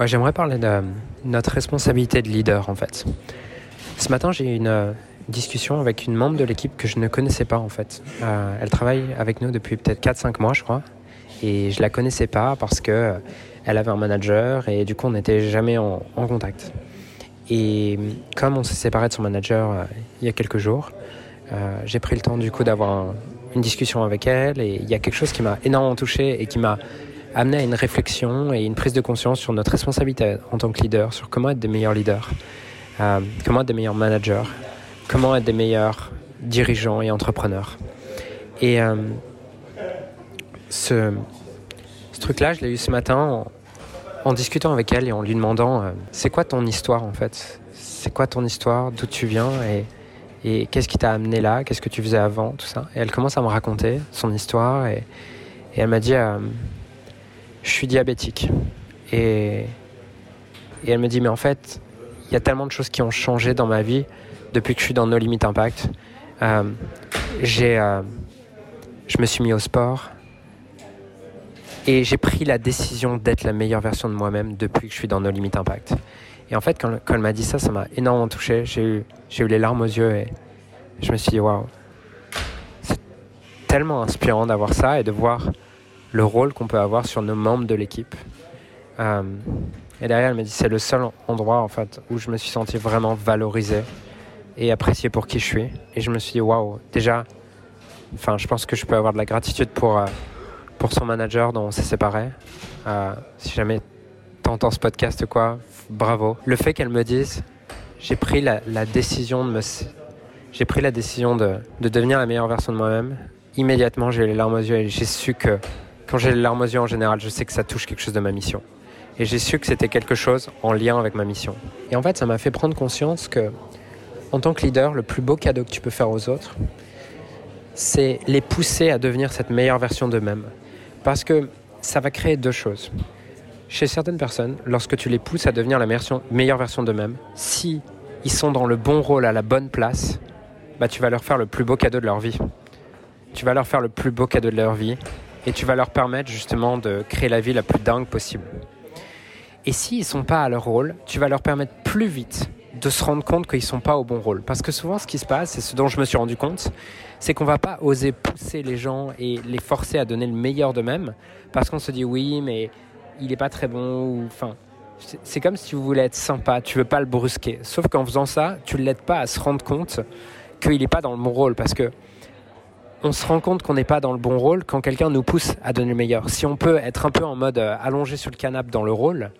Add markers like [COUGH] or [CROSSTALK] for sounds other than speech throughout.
J'aimerais parler de notre responsabilité de leader en fait. Ce matin, j'ai eu une euh, discussion avec une membre de l'équipe que je ne connaissais pas en fait. Euh, elle travaille avec nous depuis peut-être 4-5 mois, je crois. Et je la connaissais pas parce que euh, elle avait un manager et du coup, on n'était jamais en, contact. Et comme on s'est séparé de son manager il y a quelques jours, j'ai pris le temps du coup d'avoir un- une discussion avec elle et il y a quelque chose qui m'a énormément touché et qui m'a amené à une réflexion et une prise de conscience sur notre responsabilité en tant que leader, sur comment être des meilleurs leaders, euh, comment être des meilleurs managers, comment être des meilleurs dirigeants et entrepreneurs. Et euh, ce, truc-là, je l'ai eu ce matin en, discutant avec elle et en lui demandant euh, c'est quoi ton histoire en fait? C'est quoi ton histoire? D'où tu viens? Et, qu'est-ce qui t'a amené là? Qu'est-ce que tu faisais avant? Tout ça. Et elle commence à me raconter son histoire et, elle m'a dit je suis diabétique. Et, et elle me dit, mais en fait, il y a tellement de choses qui ont changé dans ma vie depuis que je suis dans No Limit Impact. Euh, j'ai, euh, je me suis mis au sport et j'ai pris la décision d'être la meilleure version de moi-même depuis que je suis dans No Limit Impact. Et en fait, quand, quand elle m'a dit ça, ça m'a énormément touché. J'ai eu, j'ai eu les larmes aux yeux et je me suis dit, waouh, c'est tellement inspirant d'avoir ça et de voir le rôle qu'on peut avoir sur nos membres de l'équipe. Euh, et derrière, elle m'a dit c'est le seul endroit en fait où je me suis senti vraiment valorisé et apprécié pour qui je suis. Et je me suis dit waouh, déjà, enfin, je pense que je peux avoir de la gratitude pour euh, pour son manager dont on s'est séparés. Euh, si jamais t'entends ce podcast quoi, bravo. Le fait qu'elle me dise j'ai pris la, décision de me j'ai pris la décision de, de devenir la meilleure version de moi-même. Immédiatement, j'ai les larmes aux yeux et j'ai su que quand j'ai les larmes aux yeux en général, je sais que ça touche quelque chose de ma mission. Et j'ai su que c'était quelque chose en lien avec ma mission. Et en fait, ça m'a fait prendre conscience que, en tant que leader, le plus beau cadeau que tu peux faire aux autres, c'est les pousser à devenir cette meilleure version d'eux-mêmes. Parce que ça va créer deux choses. Chez certaines personnes, lorsque tu les pousses à devenir la meilleure version d'eux-mêmes, si ils sont dans le bon rôle à la bonne place, bah, tu vas leur faire le plus beau cadeau de leur vie. Tu vas leur faire le plus beau cadeau de leur vie et tu vas leur permettre justement de créer la vie la plus dingue possible. Et s'ils ne sont pas à leur rôle, tu vas leur permettre plus vite de se rendre compte qu'ils ne sont pas au bon rôle. Parce que souvent, ce qui se passe, et ce dont je me suis rendu compte, c'est qu'on va pas oser pousser les gens et les forcer à donner le meilleur d'eux-mêmes, parce qu'on se dit oui, mais il n'est pas très bon, ou enfin. c'est- C'est comme si tu voulais être sympa, tu veux pas le brusquer. Sauf qu'en faisant ça, tu ne l'aides pas à se rendre compte qu'il n'est pas dans le bon rôle, parce que on se rend compte qu'on n'est pas dans le bon rôle quand quelqu'un nous pousse à donner le meilleur. Si on peut être un peu en mode euh, allongé sur le canapé dans le rôle,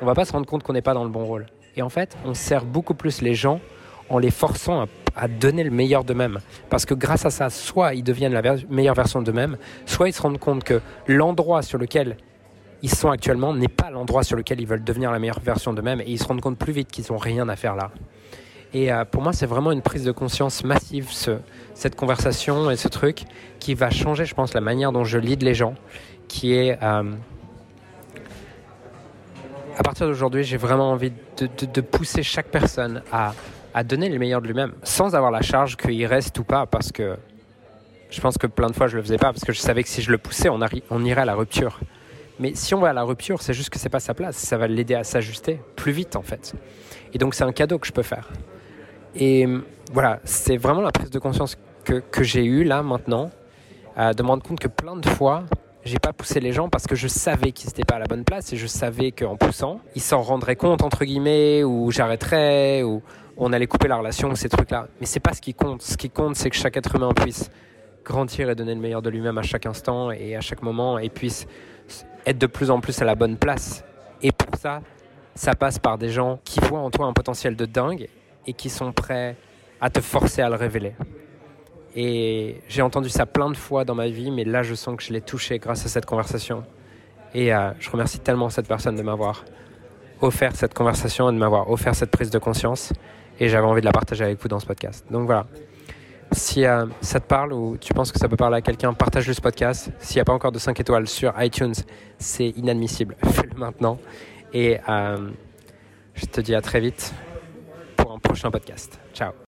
on va pas se rendre compte qu'on n'est pas dans le bon rôle. Et en fait, on sert beaucoup plus les gens en les forçant à, donner le meilleur d'eux-mêmes. Parce que grâce à ça, soit ils deviennent la meilleure version d'eux-mêmes, soit ils se rendent compte que l'endroit sur lequel ils sont actuellement n'est pas l'endroit sur lequel ils veulent devenir la meilleure version d'eux-mêmes et ils se rendent compte plus vite qu'ils n'ont rien à faire là. Et euh, pour moi, c'est vraiment une prise de conscience massive, ce, cette conversation et ce truc qui va changer, je pense, la manière dont je lead les gens, qui est... euh, à partir d'aujourd'hui, j'ai vraiment envie de, pousser chaque personne à, donner le meilleur de lui-même, sans avoir la charge qu'il reste ou pas, parce que je pense que plein de fois je le faisais pas, parce que je savais que si je le poussais, on, on irait à la rupture. Mais si on va à la rupture, c'est juste que c'est pas sa place, ça va l'aider à s'ajuster plus vite en fait. Et donc c'est un cadeau que je peux faire. Et voilà, c'est vraiment la prise de conscience que, j'ai eue là maintenant, euh, de me rendre compte que plein de fois, j'ai pas poussé les gens parce que je savais qu'ils n'étaient pas à la bonne place et je savais qu'en poussant, ils s'en rendraient compte entre guillemets ou j'arrêterais ou on allait couper la relation ou ces trucs-là. Mais c'est pas ce qui compte. Ce qui compte, c'est que chaque être humain puisse grandir et donner le meilleur de lui-même à chaque instant et à chaque moment et puisse être de plus en plus à la bonne place. Et pour ça, ça passe par des gens qui voient en toi un potentiel de dingue et qui sont prêts à te forcer à le révéler. Et j'ai entendu ça plein de fois dans ma vie, mais là je sens que je l'ai touché grâce à cette conversation. Et euh, je remercie tellement cette personne de m'avoir offert cette conversation et de m'avoir offert cette prise de conscience. Et j'avais envie de la partager avec vous dans ce podcast. Donc voilà. Si euh, ça te parle ou tu penses que ça peut parler à quelqu'un, partage-le ce podcast. S'il n'y a pas encore de 5 étoiles sur iTunes, c'est inadmissible. [LAUGHS] Fais-le maintenant. Et euh, je te dis à très vite pour un prochain podcast. Ciao.